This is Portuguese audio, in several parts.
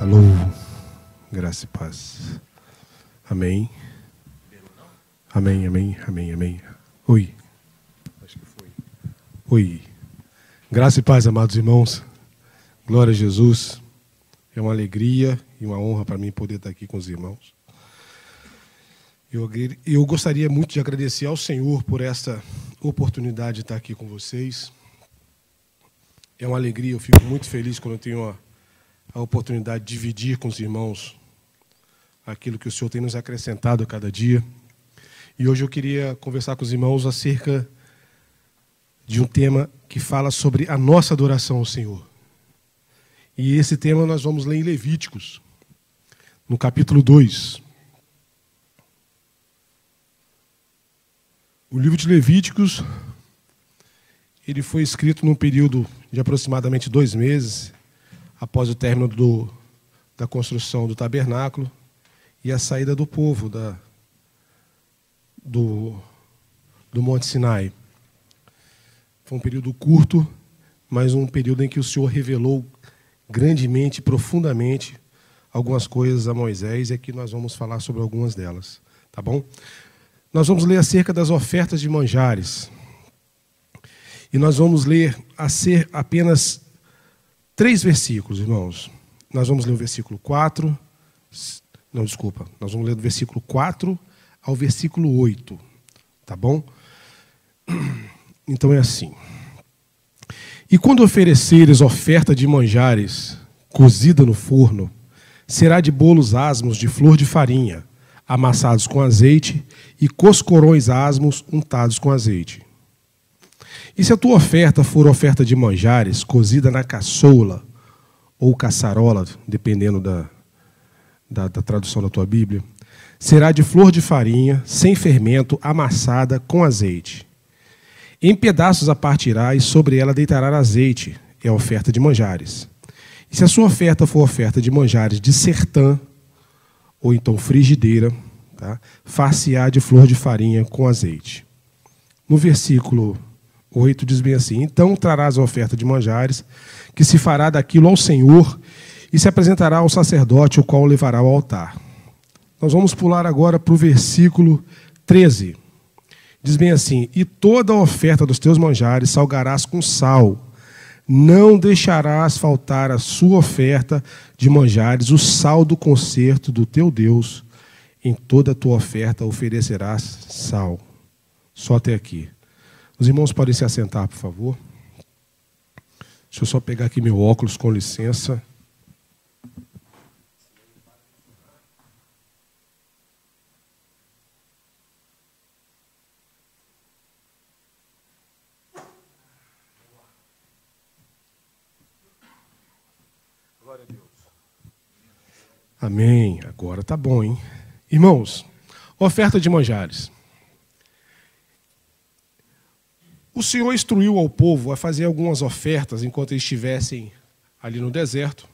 Alô, graça e paz. Amém. Amém, amém, amém, amém. Oi. Acho que foi. Oi. Graça e paz, amados irmãos. Glória a Jesus. É uma alegria e uma honra para mim poder estar aqui com os irmãos. Eu, eu gostaria muito de agradecer ao Senhor por esta oportunidade de estar aqui com vocês. É uma alegria, eu fico muito feliz quando eu tenho a, a oportunidade de dividir com os irmãos aquilo que o Senhor tem nos acrescentado a cada dia. E hoje eu queria conversar com os irmãos acerca de um tema que fala sobre a nossa adoração ao Senhor. E esse tema nós vamos ler em Levíticos, no capítulo 2. O livro de Levíticos, ele foi escrito num período de aproximadamente dois meses, após o término do, da construção do tabernáculo e a saída do povo da, do, do Monte Sinai. Foi um período curto, mas um período em que o Senhor revelou grandemente, profundamente, algumas coisas a Moisés e aqui nós vamos falar sobre algumas delas, tá bom? Nós vamos ler acerca das ofertas de manjares. E nós vamos ler apenas três versículos, irmãos. Nós vamos ler o versículo 4. Não, desculpa. Nós vamos ler do versículo 4 ao versículo 8. Tá bom? Então é assim. E quando ofereceres oferta de manjares cozida no forno, será de bolos asmos de flor de farinha amassados com azeite, e coscorões asmos untados com azeite. E se a tua oferta for oferta de manjares, cozida na caçoula ou caçarola, dependendo da, da, da tradução da tua Bíblia, será de flor de farinha, sem fermento, amassada com azeite. Em pedaços a partirá e sobre ela deitará azeite, é a oferta de manjares. E se a sua oferta for oferta de manjares de sertã, ou então frigideira, tá? far-se-á de flor de farinha com azeite. No versículo 8 diz bem assim: Então trarás a oferta de manjares, que se fará daquilo ao Senhor, e se apresentará ao sacerdote, o qual o levará ao altar. Nós vamos pular agora para o versículo 13. Diz bem assim: E toda a oferta dos teus manjares salgarás com sal não deixarás faltar a sua oferta de manjares, o sal do concerto do teu Deus. Em toda a tua oferta oferecerás sal. Só até aqui. Os irmãos podem se assentar, por favor. Deixa eu só pegar aqui meu óculos, com licença. Amém. Agora tá bom, hein? Irmãos, oferta de manjares. O Senhor instruiu ao povo a fazer algumas ofertas enquanto eles estivessem ali no deserto.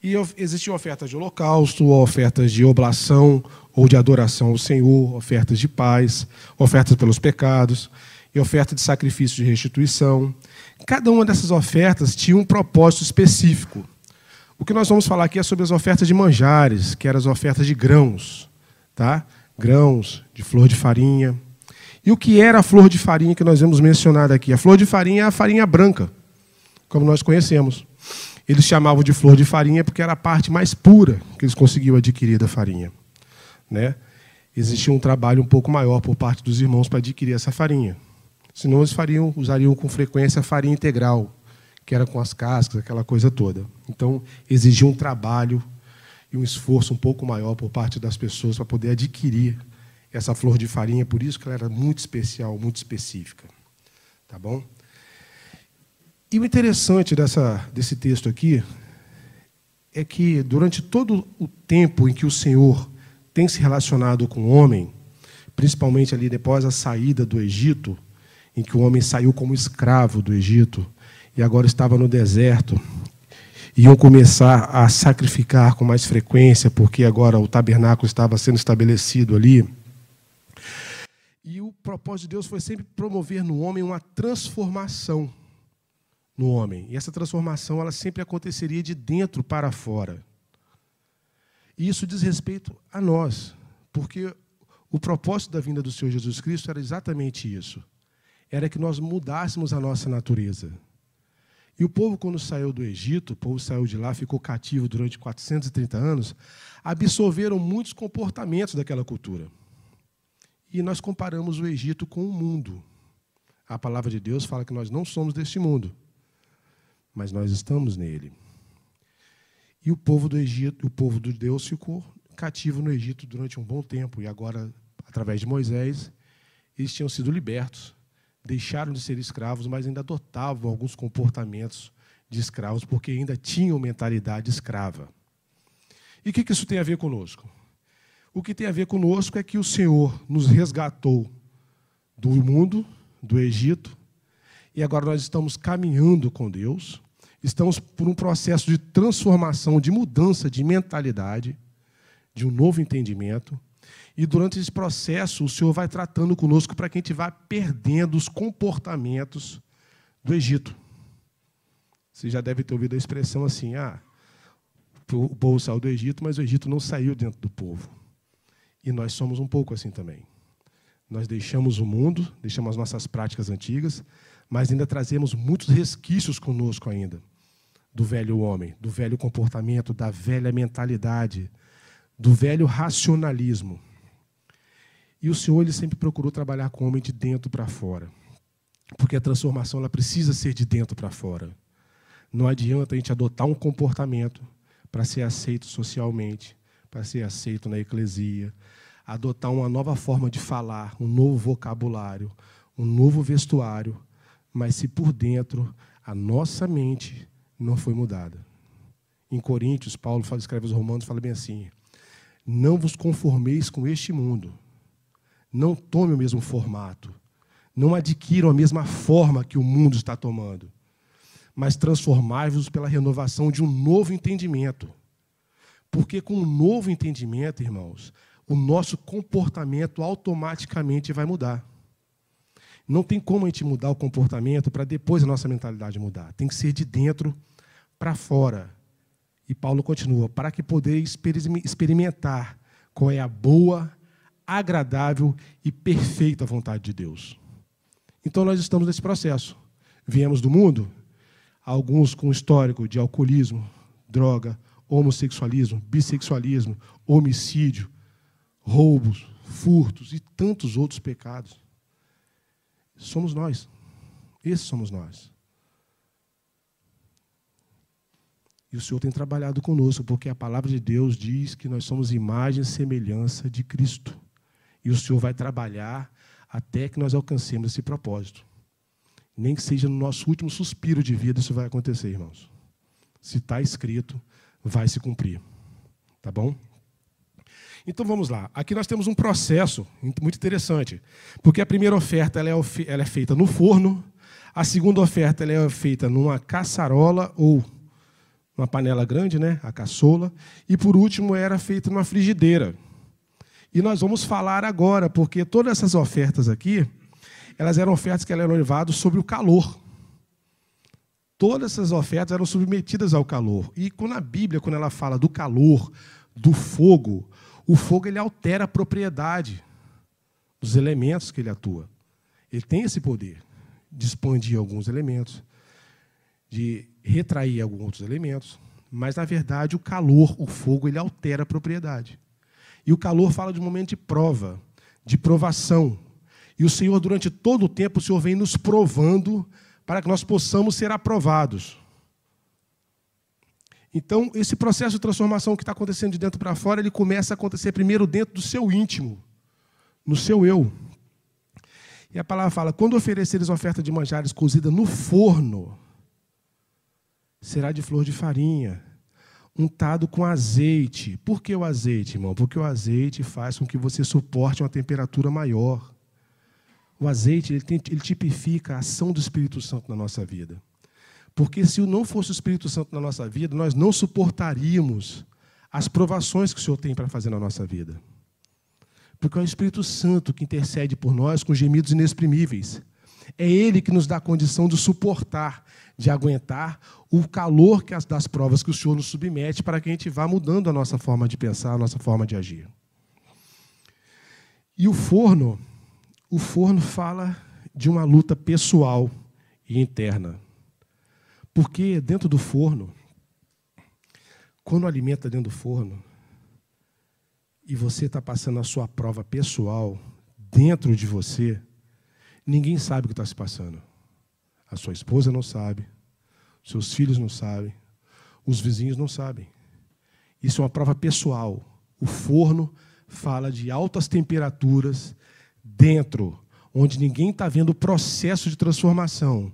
E existiam ofertas de holocausto, ofertas de oblação ou de adoração ao Senhor, ofertas de paz, ofertas pelos pecados e oferta de sacrifício de restituição. Cada uma dessas ofertas tinha um propósito específico. O que nós vamos falar aqui é sobre as ofertas de manjares, que eram as ofertas de grãos, tá? Grãos, de flor de farinha. E o que era a flor de farinha que nós vemos mencionado aqui? A flor de farinha é a farinha branca, como nós conhecemos. Eles chamavam de flor de farinha porque era a parte mais pura que eles conseguiam adquirir da farinha, né? Existia um trabalho um pouco maior por parte dos irmãos para adquirir essa farinha. Senão eles fariam, usariam com frequência a farinha integral, que era com as cascas, aquela coisa toda. Então, exigia um trabalho e um esforço um pouco maior por parte das pessoas para poder adquirir essa flor de farinha, por isso que ela era muito especial, muito específica. Tá bom? E o interessante dessa, desse texto aqui é que durante todo o tempo em que o Senhor tem se relacionado com o homem, principalmente ali depois da saída do Egito, em que o homem saiu como escravo do Egito, e agora estava no deserto. Iam começar a sacrificar com mais frequência, porque agora o tabernáculo estava sendo estabelecido ali. Propósito de Deus foi sempre promover no homem uma transformação no homem. E essa transformação ela sempre aconteceria de dentro para fora. E isso diz respeito a nós, porque o propósito da vinda do Senhor Jesus Cristo era exatamente isso. Era que nós mudássemos a nossa natureza. E o povo, quando saiu do Egito, o povo saiu de lá, ficou cativo durante 430 anos, absorveram muitos comportamentos daquela cultura. E nós comparamos o Egito com o mundo. A palavra de Deus fala que nós não somos deste mundo, mas nós estamos nele. E o povo do Egito, o povo de Deus ficou cativo no Egito durante um bom tempo e agora, através de Moisés, eles tinham sido libertos, deixaram de ser escravos, mas ainda adotavam alguns comportamentos de escravos porque ainda tinham mentalidade escrava. E o que isso tem a ver conosco? O que tem a ver conosco é que o Senhor nos resgatou do mundo, do Egito, e agora nós estamos caminhando com Deus, estamos por um processo de transformação, de mudança de mentalidade, de um novo entendimento. E durante esse processo, o Senhor vai tratando conosco para que a gente vá perdendo os comportamentos do Egito. Você já deve ter ouvido a expressão assim: ah, o povo saiu do Egito, mas o Egito não saiu dentro do povo. E nós somos um pouco assim também. Nós deixamos o mundo, deixamos as nossas práticas antigas, mas ainda trazemos muitos resquícios conosco ainda do velho homem, do velho comportamento, da velha mentalidade, do velho racionalismo. E o Senhor ele sempre procurou trabalhar com o homem de dentro para fora. Porque a transformação ela precisa ser de dentro para fora. Não adianta a gente adotar um comportamento para ser aceito socialmente, para ser aceito na eclesia, adotar uma nova forma de falar, um novo vocabulário, um novo vestuário, mas se por dentro a nossa mente não foi mudada. Em Coríntios, Paulo fala, escreve aos Romanos, fala bem assim: Não vos conformeis com este mundo, não tome o mesmo formato, não adquiram a mesma forma que o mundo está tomando, mas transformai-vos pela renovação de um novo entendimento. Porque com um novo entendimento, irmãos, o nosso comportamento automaticamente vai mudar. Não tem como a gente mudar o comportamento para depois a nossa mentalidade mudar. Tem que ser de dentro para fora. E Paulo continua: para que poder experimentar qual é a boa, agradável e perfeita vontade de Deus. Então nós estamos nesse processo. Viemos do mundo, alguns com histórico de alcoolismo, droga, homossexualismo, bissexualismo, homicídio, roubos, furtos e tantos outros pecados. Somos nós. Esses somos nós. E o Senhor tem trabalhado conosco, porque a palavra de Deus diz que nós somos imagem e semelhança de Cristo. E o Senhor vai trabalhar até que nós alcancemos esse propósito. Nem que seja no nosso último suspiro de vida, isso vai acontecer, irmãos. Se está escrito, vai se cumprir. Tá bom? Então vamos lá. Aqui nós temos um processo muito interessante. Porque a primeira oferta ela é, ela é feita no forno, a segunda oferta ela é feita numa caçarola ou uma panela grande, né? a caçola, e por último era feita numa frigideira. E nós vamos falar agora, porque todas essas ofertas aqui, elas eram ofertas que eram levadas sobre o calor. Todas essas ofertas eram submetidas ao calor. E quando a Bíblia, quando ela fala do calor, do fogo, o fogo ele altera a propriedade dos elementos que ele atua. Ele tem esse poder de expandir alguns elementos, de retrair alguns outros elementos, mas na verdade o calor, o fogo, ele altera a propriedade. E o calor fala de um momento de prova, de provação. E o Senhor, durante todo o tempo, o Senhor vem nos provando para que nós possamos ser aprovados. Então, esse processo de transformação que está acontecendo de dentro para fora, ele começa a acontecer primeiro dentro do seu íntimo, no seu eu. E a palavra fala: quando ofereceres oferta de manjares cozida no forno, será de flor de farinha, untado com azeite. Por que o azeite, irmão? Porque o azeite faz com que você suporte uma temperatura maior. O azeite ele, tem, ele tipifica a ação do Espírito Santo na nossa vida. Porque se não fosse o Espírito Santo na nossa vida, nós não suportaríamos as provações que o Senhor tem para fazer na nossa vida. Porque é o Espírito Santo que intercede por nós com gemidos inexprimíveis. É Ele que nos dá a condição de suportar, de aguentar o calor das provas que o Senhor nos submete para que a gente vá mudando a nossa forma de pensar, a nossa forma de agir. E o forno, o forno fala de uma luta pessoal e interna. Porque dentro do forno, quando alimenta dentro do forno, e você está passando a sua prova pessoal dentro de você, ninguém sabe o que está se passando. A sua esposa não sabe, seus filhos não sabem, os vizinhos não sabem. Isso é uma prova pessoal. O forno fala de altas temperaturas dentro, onde ninguém está vendo o processo de transformação.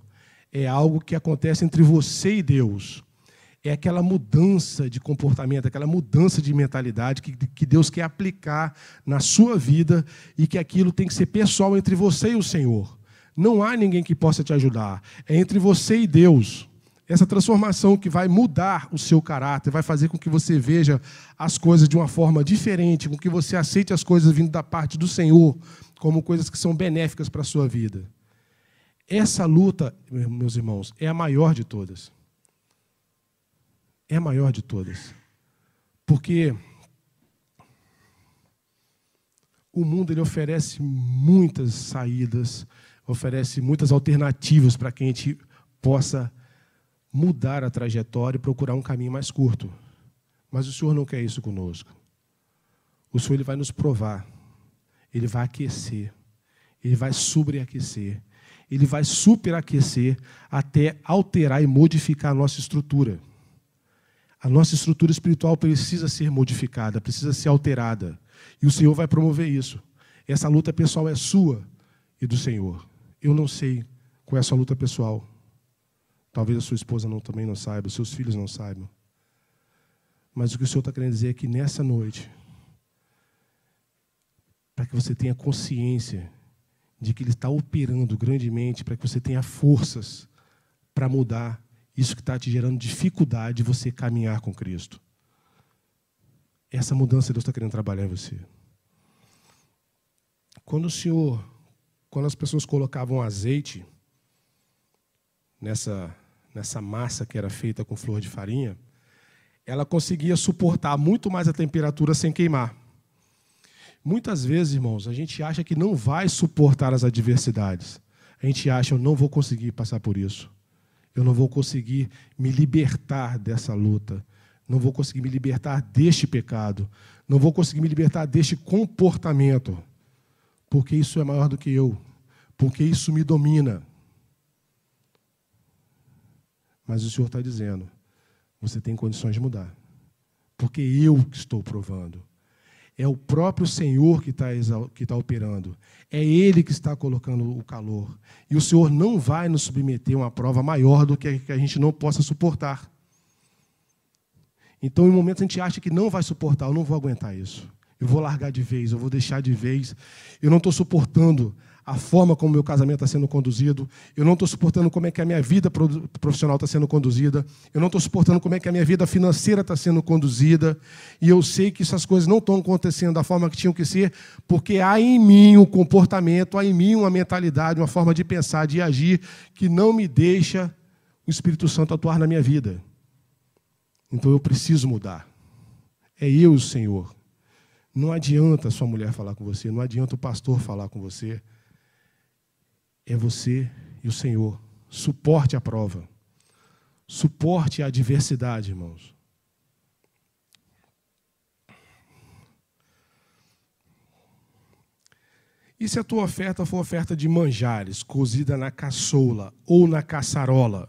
É algo que acontece entre você e Deus. É aquela mudança de comportamento, aquela mudança de mentalidade que, que Deus quer aplicar na sua vida e que aquilo tem que ser pessoal entre você e o Senhor. Não há ninguém que possa te ajudar. É entre você e Deus. Essa transformação que vai mudar o seu caráter, vai fazer com que você veja as coisas de uma forma diferente, com que você aceite as coisas vindo da parte do Senhor como coisas que são benéficas para a sua vida. Essa luta, meus irmãos, é a maior de todas. É a maior de todas. Porque o mundo ele oferece muitas saídas, oferece muitas alternativas para que a gente possa mudar a trajetória e procurar um caminho mais curto. Mas o Senhor não quer isso conosco. O Senhor ele vai nos provar, ele vai aquecer, ele vai sobreaquecer, ele vai superaquecer até alterar e modificar a nossa estrutura. A nossa estrutura espiritual precisa ser modificada, precisa ser alterada. E o Senhor vai promover isso. Essa luta pessoal é sua e do Senhor. Eu não sei qual é a sua luta pessoal. Talvez a sua esposa não, também não saiba, seus filhos não saibam. Mas o que o Senhor está querendo dizer é que nessa noite, para que você tenha consciência de que Ele está operando grandemente, para que você tenha forças para mudar isso que está te gerando dificuldade de você caminhar com Cristo. Essa mudança Deus está querendo trabalhar em você. Quando o Senhor, quando as pessoas colocavam azeite nessa nessa massa que era feita com flor de farinha, ela conseguia suportar muito mais a temperatura sem queimar. Muitas vezes, irmãos, a gente acha que não vai suportar as adversidades. A gente acha, eu não vou conseguir passar por isso. Eu não vou conseguir me libertar dessa luta. Não vou conseguir me libertar deste pecado. Não vou conseguir me libertar deste comportamento. Porque isso é maior do que eu. Porque isso me domina. Mas o Senhor está dizendo: você tem condições de mudar. Porque eu estou provando. É o próprio Senhor que está que tá operando. É Ele que está colocando o calor. E o Senhor não vai nos submeter a uma prova maior do que a, que a gente não possa suportar. Então, em momentos a gente acha que não vai suportar, eu não vou aguentar isso. Eu vou largar de vez, eu vou deixar de vez. Eu não estou suportando a forma como o meu casamento está sendo conduzido, eu não estou suportando como é que a minha vida profissional está sendo conduzida, eu não estou suportando como é que a minha vida financeira está sendo conduzida, e eu sei que essas coisas não estão acontecendo da forma que tinham que ser, porque há em mim um comportamento, há em mim uma mentalidade, uma forma de pensar, de agir, que não me deixa o Espírito Santo atuar na minha vida. Então eu preciso mudar. É eu Senhor. Não adianta sua mulher falar com você, não adianta o pastor falar com você é você e o Senhor. Suporte a prova. Suporte a adversidade, irmãos. E se a tua oferta for oferta de manjares, cozida na caçoula ou na caçarola?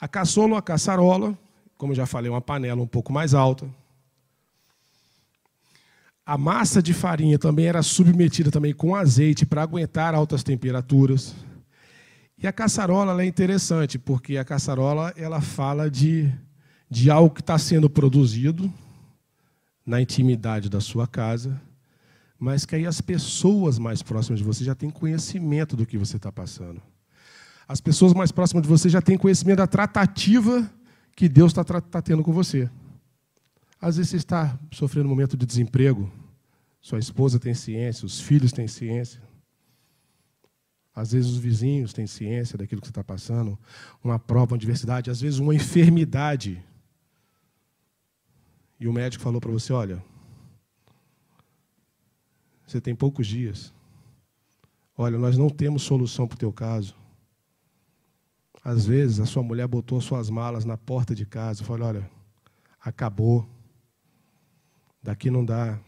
A caçoula ou a caçarola, como eu já falei, é uma panela um pouco mais alta, a massa de farinha também era submetida também com azeite para aguentar altas temperaturas. E a caçarola é interessante, porque a caçarola ela fala de, de algo que está sendo produzido na intimidade da sua casa, mas que aí as pessoas mais próximas de você já têm conhecimento do que você está passando. As pessoas mais próximas de você já têm conhecimento da tratativa que Deus está tá tendo com você. Às vezes você está sofrendo um momento de desemprego, sua esposa tem ciência, os filhos têm ciência. Às vezes os vizinhos têm ciência daquilo que você está passando, uma prova, uma adversidade, às vezes uma enfermidade. E o médico falou para você: olha, você tem poucos dias. Olha, nós não temos solução para o teu caso. Às vezes a sua mulher botou suas malas na porta de casa e falou: olha, acabou. Daqui não dá.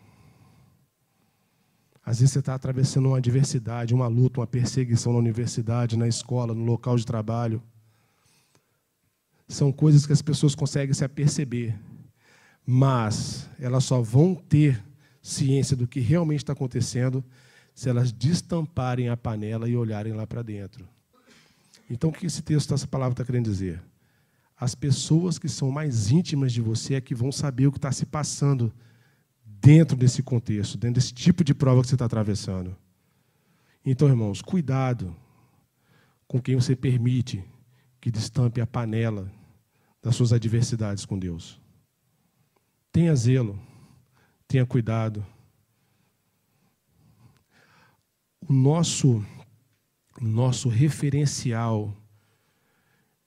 Às vezes você está atravessando uma adversidade, uma luta, uma perseguição na universidade, na escola, no local de trabalho. São coisas que as pessoas conseguem se aperceber, mas elas só vão ter ciência do que realmente está acontecendo se elas destamparem a panela e olharem lá para dentro. Então, o que esse texto, essa palavra está querendo dizer? As pessoas que são mais íntimas de você é que vão saber o que está se passando dentro desse contexto, dentro desse tipo de prova que você está atravessando. Então, irmãos, cuidado com quem você permite que destampe a panela das suas adversidades com Deus. Tenha zelo, tenha cuidado. O nosso, nosso referencial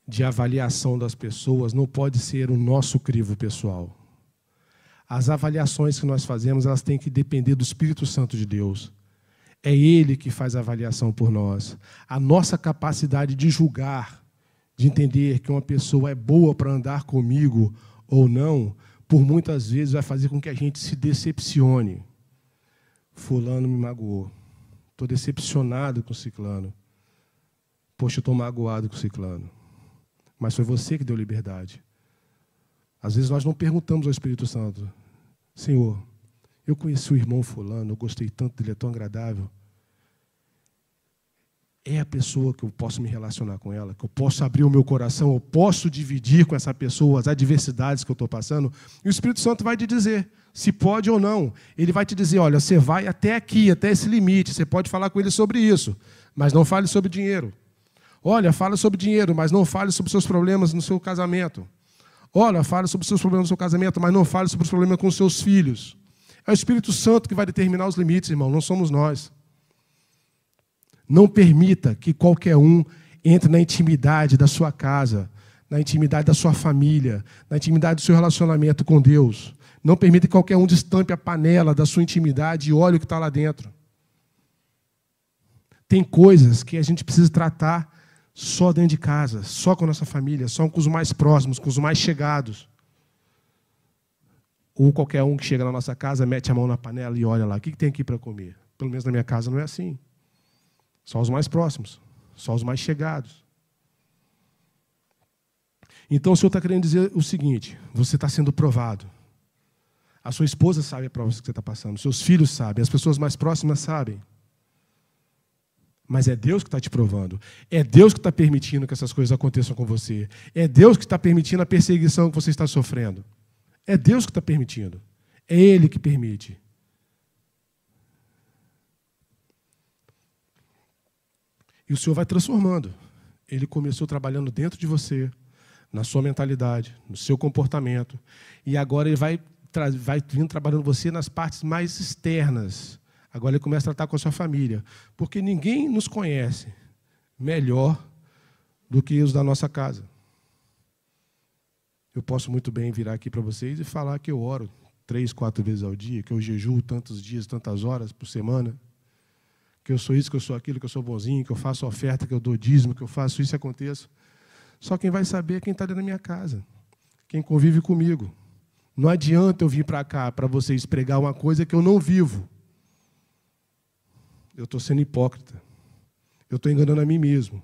de avaliação das pessoas não pode ser o nosso crivo pessoal. As avaliações que nós fazemos, elas têm que depender do Espírito Santo de Deus. É Ele que faz a avaliação por nós. A nossa capacidade de julgar, de entender que uma pessoa é boa para andar comigo ou não, por muitas vezes vai fazer com que a gente se decepcione. Fulano me magoou. Estou decepcionado com o ciclano. Poxa, estou magoado com o ciclano. Mas foi você que deu liberdade. Às vezes nós não perguntamos ao Espírito Santo: Senhor, eu conheci o irmão Fulano, eu gostei tanto dele, é tão agradável. É a pessoa que eu posso me relacionar com ela, que eu posso abrir o meu coração, eu posso dividir com essa pessoa as adversidades que eu estou passando. E o Espírito Santo vai te dizer se pode ou não. Ele vai te dizer: olha, você vai até aqui, até esse limite, você pode falar com ele sobre isso, mas não fale sobre dinheiro. Olha, fala sobre dinheiro, mas não fale sobre seus problemas no seu casamento. Olha, fale sobre os seus problemas no seu casamento, mas não fale sobre os problemas com os seus filhos. É o Espírito Santo que vai determinar os limites, irmão, não somos nós. Não permita que qualquer um entre na intimidade da sua casa, na intimidade da sua família, na intimidade do seu relacionamento com Deus. Não permita que qualquer um destampe a panela da sua intimidade e olhe o que está lá dentro. Tem coisas que a gente precisa tratar só dentro de casa, só com a nossa família, só com os mais próximos, com os mais chegados. Ou qualquer um que chega na nossa casa, mete a mão na panela e olha lá, o que tem aqui para comer? Pelo menos na minha casa não é assim. Só os mais próximos, só os mais chegados. Então o Senhor está querendo dizer o seguinte: você está sendo provado. A sua esposa sabe a prova que você está passando, seus filhos sabem, as pessoas mais próximas sabem. Mas é Deus que está te provando. É Deus que está permitindo que essas coisas aconteçam com você. É Deus que está permitindo a perseguição que você está sofrendo. É Deus que está permitindo. É Ele que permite. E o Senhor vai transformando. Ele começou trabalhando dentro de você, na sua mentalidade, no seu comportamento. E agora ele vai, vai vindo trabalhando você nas partes mais externas Agora ele começa a tratar com a sua família. Porque ninguém nos conhece melhor do que os da nossa casa. Eu posso muito bem virar aqui para vocês e falar que eu oro três, quatro vezes ao dia, que eu jejuo tantos dias, tantas horas por semana, que eu sou isso, que eu sou aquilo, que eu sou bonzinho, que eu faço oferta, que eu dou dízimo, que eu faço isso e aconteça. Só quem vai saber é quem está dentro da minha casa, quem convive comigo. Não adianta eu vir para cá para vocês pregar uma coisa que eu não vivo eu estou sendo hipócrita. Eu estou enganando a mim mesmo.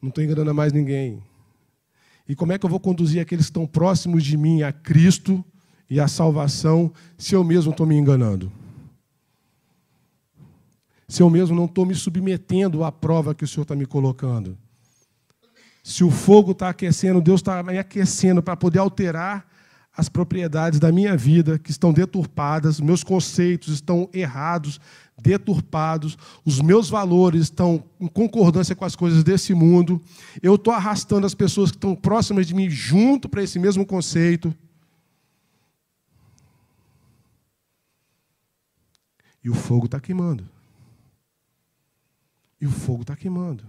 Não estou enganando a mais ninguém. E como é que eu vou conduzir aqueles que estão próximos de mim a Cristo e a salvação se eu mesmo estou me enganando? Se eu mesmo não estou me submetendo à prova que o Senhor está me colocando? Se o fogo está aquecendo, Deus está me aquecendo para poder alterar as propriedades da minha vida que estão deturpadas, meus conceitos estão errados, deturpados, os meus valores estão em concordância com as coisas desse mundo, eu estou arrastando as pessoas que estão próximas de mim junto para esse mesmo conceito. E o fogo está queimando. E o fogo está queimando.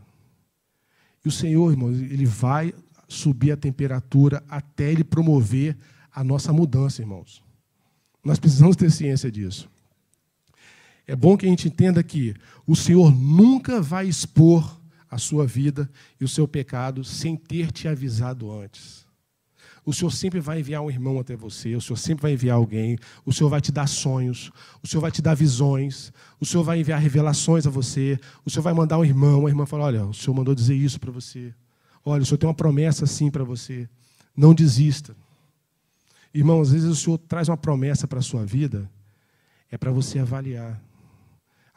E o Senhor, irmãos, ele vai subir a temperatura até ele promover a nossa mudança, irmãos. Nós precisamos ter ciência disso. É bom que a gente entenda que o Senhor nunca vai expor a sua vida e o seu pecado sem ter te avisado antes. O Senhor sempre vai enviar um irmão até você, o Senhor sempre vai enviar alguém, o Senhor vai te dar sonhos, o Senhor vai te dar visões, o Senhor vai enviar revelações a você, o Senhor vai mandar um irmão, uma irmã falar: olha, o Senhor mandou dizer isso para você. Olha, o Senhor tem uma promessa assim para você. Não desista. Irmão, às vezes o Senhor traz uma promessa para a sua vida, é para você avaliar.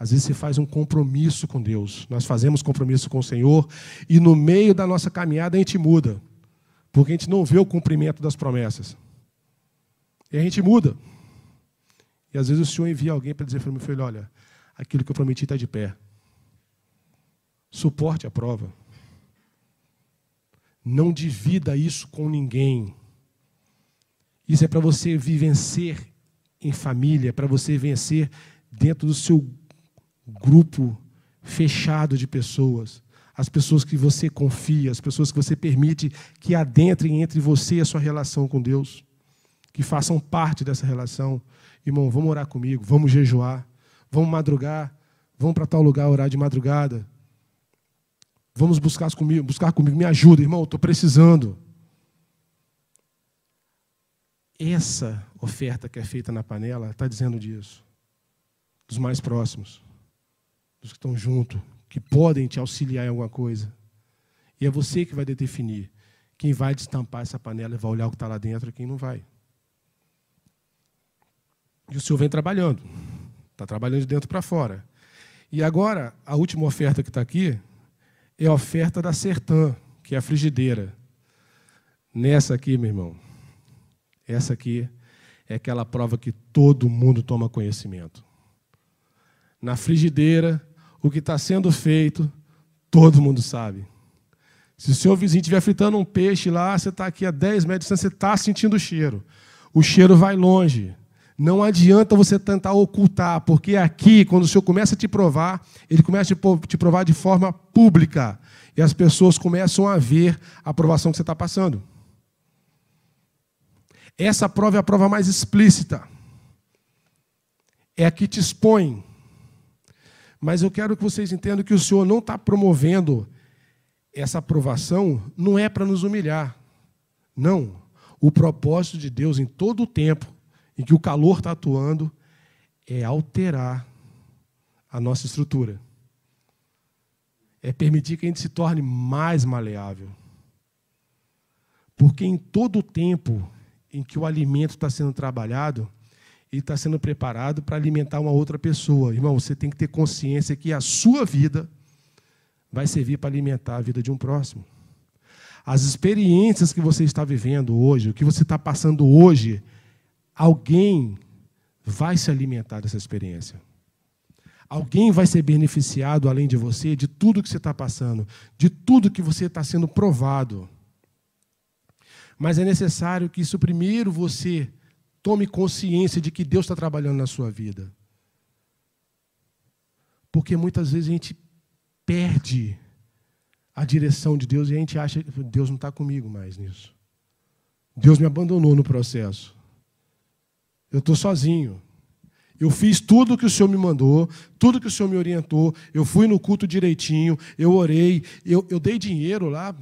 Às vezes você faz um compromisso com Deus. Nós fazemos compromisso com o Senhor e no meio da nossa caminhada a gente muda. Porque a gente não vê o cumprimento das promessas. E a gente muda. E às vezes o Senhor envia alguém para dizer para meu filho: olha, aquilo que eu prometi está de pé. Suporte a prova. Não divida isso com ninguém. Isso é para você vencer em família, para você vencer dentro do seu grupo fechado de pessoas as pessoas que você confia, as pessoas que você permite que adentrem entre você e a sua relação com Deus, que façam parte dessa relação. Irmão, vamos orar comigo, vamos jejuar, vamos madrugar, vamos para tal lugar orar de madrugada. Vamos buscar comigo, buscar comigo, me ajuda, irmão, estou precisando. Essa oferta que é feita na panela está dizendo disso. Dos mais próximos, dos que estão junto, que podem te auxiliar em alguma coisa. E é você que vai definir quem vai destampar essa panela e vai olhar o que está lá dentro e quem não vai. E o senhor vem trabalhando. Está trabalhando de dentro para fora. E agora, a última oferta que está aqui é a oferta da Sertã, que é a frigideira. Nessa aqui, meu irmão, essa aqui é aquela prova que todo mundo toma conhecimento. Na frigideira, o que está sendo feito, todo mundo sabe. Se o seu vizinho estiver fritando um peixe lá, você está aqui a 10 metros de distância, você está sentindo o cheiro. O cheiro vai longe. Não adianta você tentar ocultar, porque aqui, quando o Senhor começa a te provar, Ele começa a te provar de forma pública. E as pessoas começam a ver a aprovação que você está passando. Essa prova é a prova mais explícita. É a que te expõe. Mas eu quero que vocês entendam que o Senhor não está promovendo essa aprovação, não é para nos humilhar. Não. O propósito de Deus em todo o tempo em que o calor está atuando é alterar a nossa estrutura. É permitir que a gente se torne mais maleável. Porque em todo o tempo em que o alimento está sendo trabalhado, e está sendo preparado para alimentar uma outra pessoa. Irmão, você tem que ter consciência que a sua vida vai servir para alimentar a vida de um próximo. As experiências que você está vivendo hoje, o que você está passando hoje, alguém vai se alimentar dessa experiência. Alguém vai ser beneficiado, além de você, de tudo que você está passando, de tudo que você está sendo provado. Mas é necessário que isso primeiro você Tome consciência de que Deus está trabalhando na sua vida. Porque muitas vezes a gente perde a direção de Deus e a gente acha que Deus não está comigo mais nisso. Deus me abandonou no processo. Eu estou sozinho. Eu fiz tudo o que o Senhor me mandou, tudo que o Senhor me orientou. Eu fui no culto direitinho, eu orei, eu, eu dei dinheiro lá.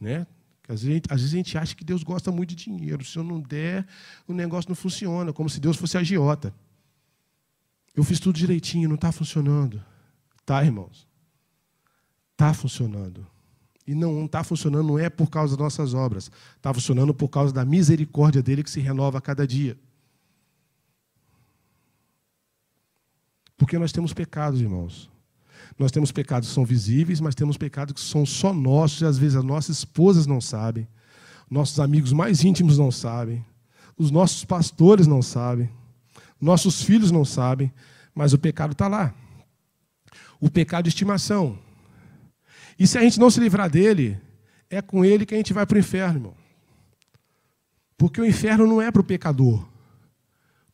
Né? Às vezes, às vezes, a gente acha que Deus gosta muito de dinheiro. Se eu não der, o negócio não funciona, como se Deus fosse agiota. Eu fiz tudo direitinho, não está funcionando. Tá, irmãos? Está funcionando. E não está funcionando não é por causa das nossas obras. Está funcionando por causa da misericórdia dele que se renova a cada dia. Porque nós temos pecados, irmãos. Nós temos pecados que são visíveis, mas temos pecados que são só nossos e às vezes as nossas esposas não sabem, nossos amigos mais íntimos não sabem, os nossos pastores não sabem, nossos filhos não sabem, mas o pecado está lá. O pecado de estimação. E se a gente não se livrar dele, é com ele que a gente vai para o inferno, irmão. Porque o inferno não é para o pecador.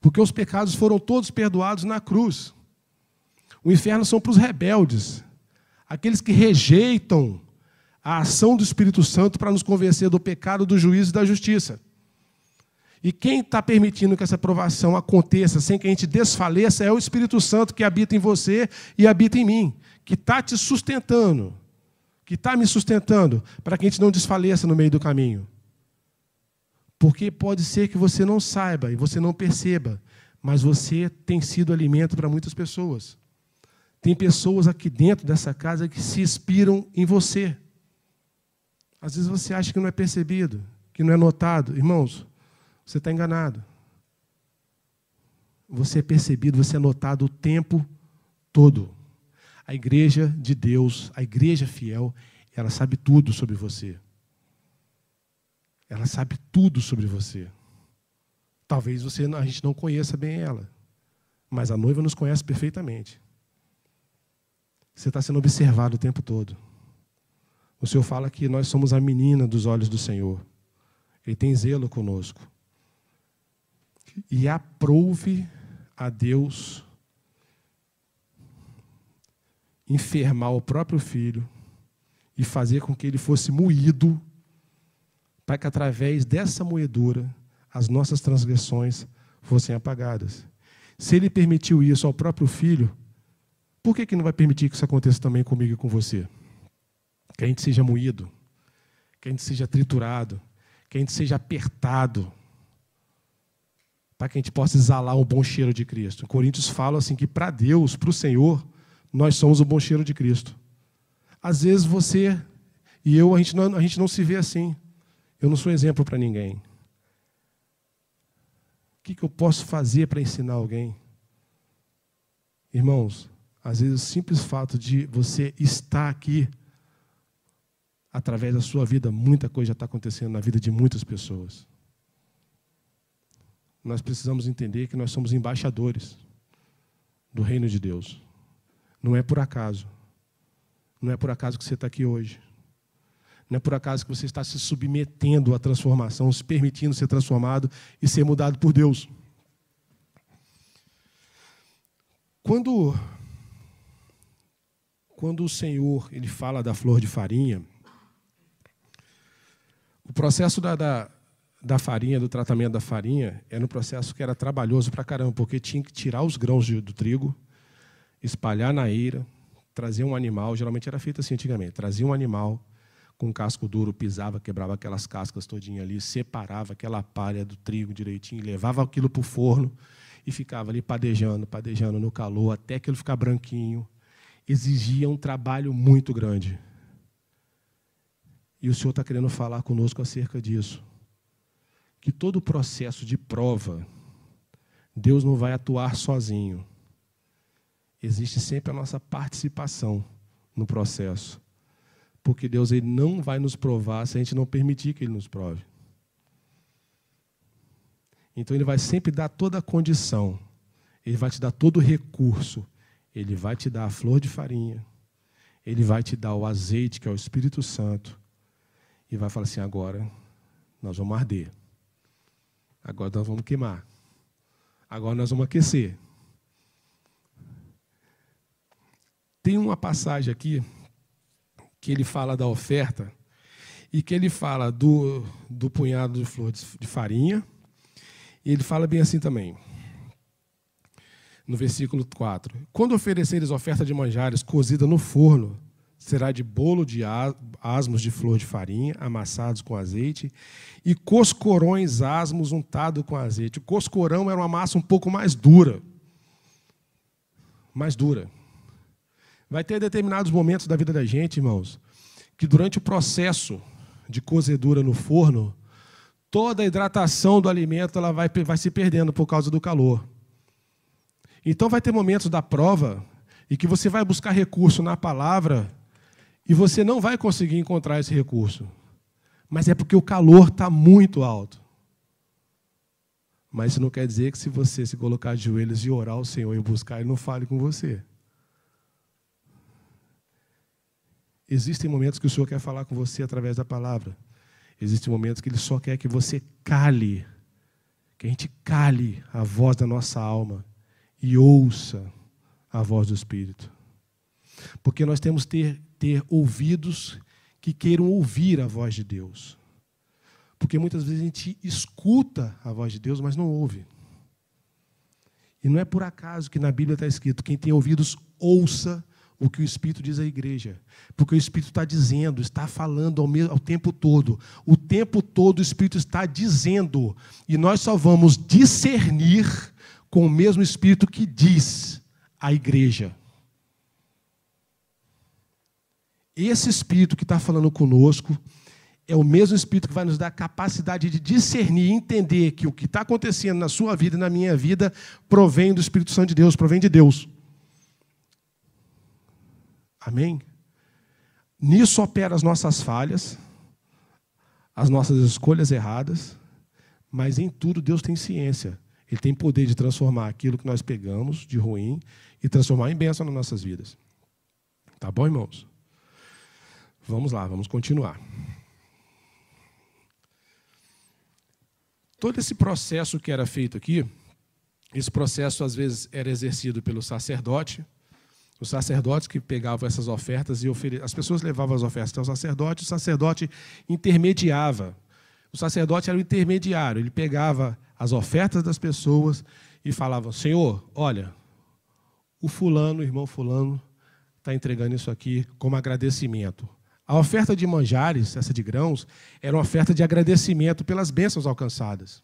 Porque os pecados foram todos perdoados na cruz. O inferno são para os rebeldes, aqueles que rejeitam a ação do Espírito Santo para nos convencer do pecado, do juízo e da justiça. E quem está permitindo que essa provação aconteça sem que a gente desfaleça é o Espírito Santo que habita em você e habita em mim, que está te sustentando, que está me sustentando, para que a gente não desfaleça no meio do caminho. Porque pode ser que você não saiba e você não perceba, mas você tem sido alimento para muitas pessoas. Tem pessoas aqui dentro dessa casa que se inspiram em você. Às vezes você acha que não é percebido, que não é notado. Irmãos, você está enganado. Você é percebido, você é notado o tempo todo. A igreja de Deus, a igreja fiel, ela sabe tudo sobre você. Ela sabe tudo sobre você. Talvez você, a gente não conheça bem ela, mas a noiva nos conhece perfeitamente. Você está sendo observado o tempo todo. O Senhor fala que nós somos a menina dos olhos do Senhor. Ele tem zelo conosco e aprouve a Deus enfermar o próprio filho e fazer com que ele fosse moído, para que através dessa moedura as nossas transgressões fossem apagadas. Se ele permitiu isso ao próprio filho, por que, que não vai permitir que isso aconteça também comigo e com você? Que a gente seja moído, que a gente seja triturado, que a gente seja apertado, para que a gente possa exalar um bom cheiro de Cristo. Em Coríntios fala assim que para Deus, para o Senhor, nós somos o bom cheiro de Cristo. Às vezes você e eu, a gente não, a gente não se vê assim. Eu não sou exemplo para ninguém. O que, que eu posso fazer para ensinar alguém? Irmãos, às vezes o simples fato de você estar aqui, através da sua vida, muita coisa já está acontecendo na vida de muitas pessoas nós precisamos entender que nós somos embaixadores do reino de Deus. Não é por acaso. Não é por acaso que você está aqui hoje. Não é por acaso que você está se submetendo à transformação, se permitindo ser transformado e ser mudado por Deus. Quando, quando o Senhor ele fala da flor de farinha, o processo da, da da farinha, do tratamento da farinha, era um processo que era trabalhoso para caramba, porque tinha que tirar os grãos de, do trigo, espalhar na eira, trazer um animal, geralmente era feito assim antigamente, trazia um animal com casco duro, pisava, quebrava aquelas cascas todinha ali, separava aquela palha do trigo direitinho, levava aquilo para o forno e ficava ali padejando, padejando no calor, até aquilo ficar branquinho. Exigia um trabalho muito grande. E o Senhor está querendo falar conosco acerca disso que todo o processo de prova, Deus não vai atuar sozinho. Existe sempre a nossa participação no processo. Porque Deus ele não vai nos provar se a gente não permitir que Ele nos prove. Então Ele vai sempre dar toda a condição, Ele vai te dar todo o recurso, Ele vai te dar a flor de farinha, Ele vai te dar o azeite, que é o Espírito Santo, e vai falar assim: agora nós vamos arder. Agora nós vamos queimar. Agora nós vamos aquecer. Tem uma passagem aqui que ele fala da oferta e que ele fala do, do punhado de flores de farinha. E ele fala bem assim também. No versículo 4: Quando ofereceres oferta de manjares cozida no forno, será de bolo de asmos de flor de farinha, amassados com azeite, e coscorões asmos untados com azeite. O coscorão era uma massa um pouco mais dura. Mais dura. Vai ter determinados momentos da vida da gente, irmãos, que durante o processo de cozedura no forno, toda a hidratação do alimento ela vai, vai se perdendo por causa do calor. Então vai ter momentos da prova e que você vai buscar recurso na palavra e você não vai conseguir encontrar esse recurso. Mas é porque o calor está muito alto. Mas isso não quer dizer que se você se colocar de joelhos e orar ao Senhor e buscar, Ele não fale com você. Existem momentos que o Senhor quer falar com você através da palavra. Existem momentos que Ele só quer que você cale, que a gente cale a voz da nossa alma e ouça a voz do Espírito. Porque nós temos que ter, ter ouvidos que queiram ouvir a voz de Deus. Porque muitas vezes a gente escuta a voz de Deus, mas não ouve. E não é por acaso que na Bíblia está escrito: quem tem ouvidos, ouça o que o Espírito diz à igreja. Porque o Espírito está dizendo, está falando ao, mesmo, ao tempo todo. O tempo todo o Espírito está dizendo. E nós só vamos discernir com o mesmo Espírito que diz à igreja. Esse Espírito que está falando conosco é o mesmo Espírito que vai nos dar a capacidade de discernir e entender que o que está acontecendo na sua vida e na minha vida provém do Espírito Santo de Deus, provém de Deus. Amém? Nisso opera as nossas falhas, as nossas escolhas erradas, mas em tudo Deus tem ciência. Ele tem poder de transformar aquilo que nós pegamos de ruim e transformar em bênção nas nossas vidas. Tá bom, irmãos? Vamos lá, vamos continuar. Todo esse processo que era feito aqui, esse processo às vezes era exercido pelo sacerdote, os sacerdotes que pegavam essas ofertas e ofereciam. As pessoas levavam as ofertas ao sacerdote, o sacerdote intermediava. O sacerdote era o intermediário, ele pegava as ofertas das pessoas e falava: Senhor, olha, o fulano, o irmão fulano, está entregando isso aqui como agradecimento. A oferta de manjares, essa de grãos, era uma oferta de agradecimento pelas bênçãos alcançadas.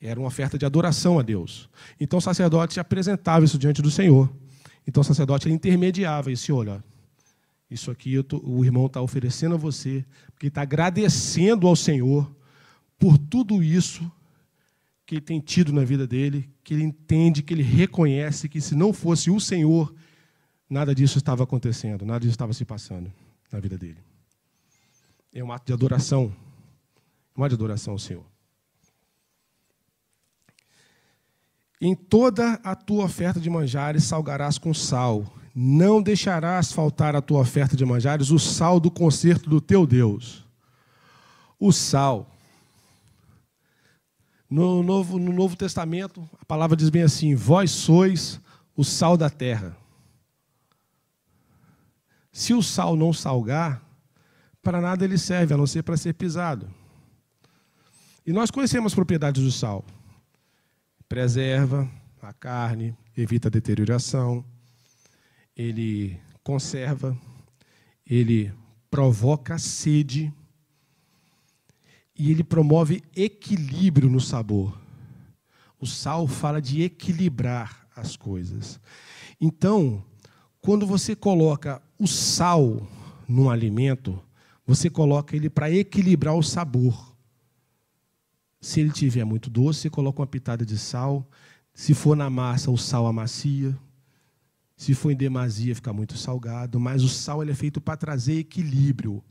Era uma oferta de adoração a Deus. Então o sacerdote apresentava isso diante do Senhor. Então o sacerdote intermediava esse olha, isso aqui tô, o irmão está oferecendo a você, porque está agradecendo ao Senhor por tudo isso que ele tem tido na vida dele, que ele entende, que ele reconhece que se não fosse o Senhor, nada disso estava acontecendo, nada disso estava se passando na vida dele. É um ato de adoração, um ato de adoração ao Senhor. Em toda a tua oferta de manjares salgarás com sal. Não deixarás faltar a tua oferta de manjares o sal do concerto do teu Deus. O sal. No Novo, no Novo Testamento, a palavra diz bem assim: Vós sois o sal da terra. Se o sal não salgar, para nada ele serve, a não ser para ser pisado. E nós conhecemos as propriedades do sal preserva a carne, evita a deterioração, ele conserva, ele provoca sede e ele promove equilíbrio no sabor. O sal fala de equilibrar as coisas. Então, quando você coloca o sal num alimento, você coloca ele para equilibrar o sabor. Se ele tiver muito doce, você coloca uma pitada de sal. Se for na massa, o sal amacia. Se for em demasia, fica muito salgado. Mas o sal ele é feito para trazer equilíbrio.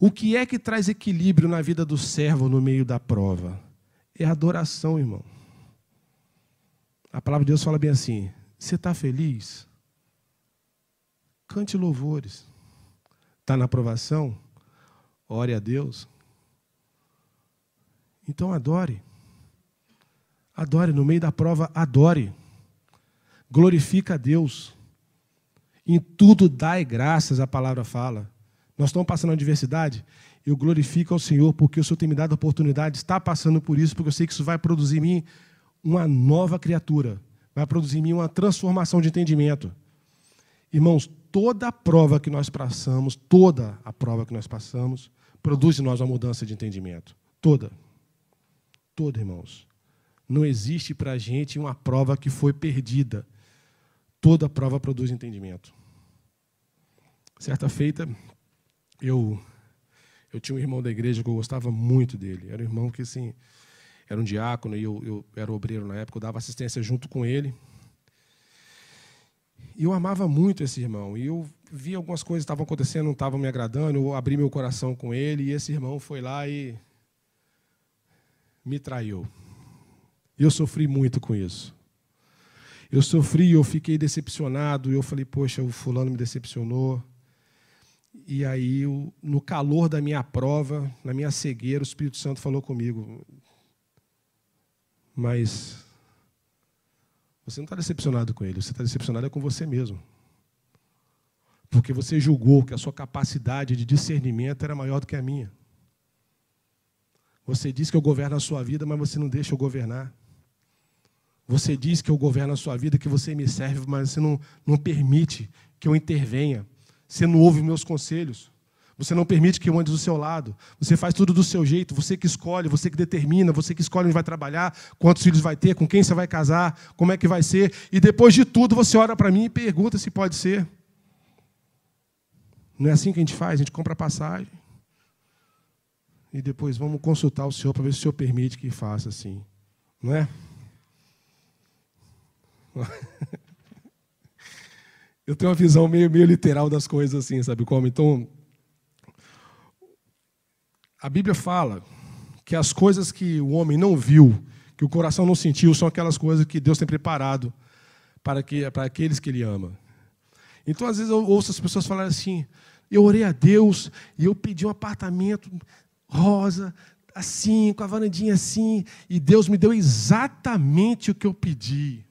O que é que traz equilíbrio na vida do servo no meio da prova? É adoração, irmão. A palavra de Deus fala bem assim: você está feliz? Cante louvores. Está na aprovação? Ore a Deus. Então adore. Adore, no meio da prova, adore. Glorifica a Deus. Em tudo dai graças, a palavra fala. Nós estamos passando adversidade, eu glorifico ao Senhor, porque o Senhor tem me dado a oportunidade de estar passando por isso, porque eu sei que isso vai produzir em mim uma nova criatura, vai produzir em mim uma transformação de entendimento. Irmãos, toda a prova que nós passamos, toda a prova que nós passamos, produz em nós uma mudança de entendimento. Toda toda, irmãos. Não existe para a gente uma prova que foi perdida. Toda prova produz entendimento. Certa feita, eu eu tinha um irmão da igreja que eu gostava muito dele. Era um irmão que, assim, era um diácono e eu, eu era obreiro na época, eu dava assistência junto com ele. E eu amava muito esse irmão. E eu vi algumas coisas que estavam acontecendo, não estavam me agradando. Eu abri meu coração com ele e esse irmão foi lá e me traiu. Eu sofri muito com isso. Eu sofri, eu fiquei decepcionado, eu falei, poxa, o fulano me decepcionou. E aí, no calor da minha prova, na minha cegueira, o Espírito Santo falou comigo. Mas Você não está decepcionado com ele, você está decepcionado é com você mesmo. Porque você julgou que a sua capacidade de discernimento era maior do que a minha. Você diz que eu governo a sua vida, mas você não deixa eu governar. Você diz que eu governo a sua vida, que você me serve, mas você não, não permite que eu intervenha. Você não ouve meus conselhos. Você não permite que eu ande do seu lado. Você faz tudo do seu jeito. Você que escolhe, você que determina, você que escolhe onde vai trabalhar, quantos filhos vai ter, com quem você vai casar, como é que vai ser. E depois de tudo, você olha para mim e pergunta se pode ser. Não é assim que a gente faz? A gente compra passagem. E depois vamos consultar o Senhor para ver se o Senhor permite que faça assim. Não é? Eu tenho uma visão meio, meio literal das coisas assim, sabe como? Então, a Bíblia fala que as coisas que o homem não viu, que o coração não sentiu, são aquelas coisas que Deus tem preparado para, que, para aqueles que Ele ama. Então, às vezes, eu ouço as pessoas falarem assim: eu orei a Deus e eu pedi um apartamento rosa, assim, com a varandinha assim, e Deus me deu exatamente o que eu pedi.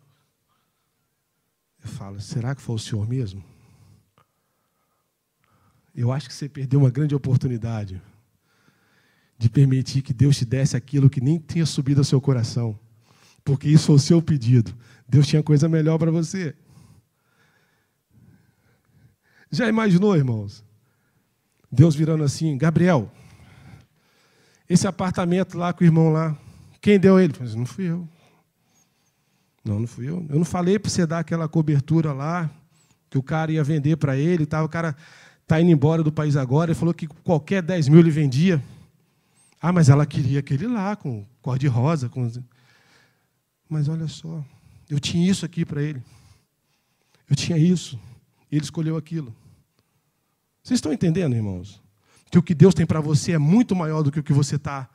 Eu falo, será que foi o Senhor mesmo? Eu acho que você perdeu uma grande oportunidade de permitir que Deus te desse aquilo que nem tinha subido ao seu coração, porque isso foi o seu pedido. Deus tinha coisa melhor para você. Já imaginou, irmãos? Deus virando assim, Gabriel, esse apartamento lá com o irmão lá, quem deu ele? Eu não fui eu. Não, não fui eu. Eu não falei para você dar aquela cobertura lá, que o cara ia vender para ele, tá? o cara está indo embora do país agora, ele falou que qualquer 10 mil ele vendia. Ah, mas ela queria aquele lá, com cor de rosa. Com... Mas olha só, eu tinha isso aqui para ele. Eu tinha isso. Ele escolheu aquilo. Vocês estão entendendo, irmãos? Que o que Deus tem para você é muito maior do que o que você está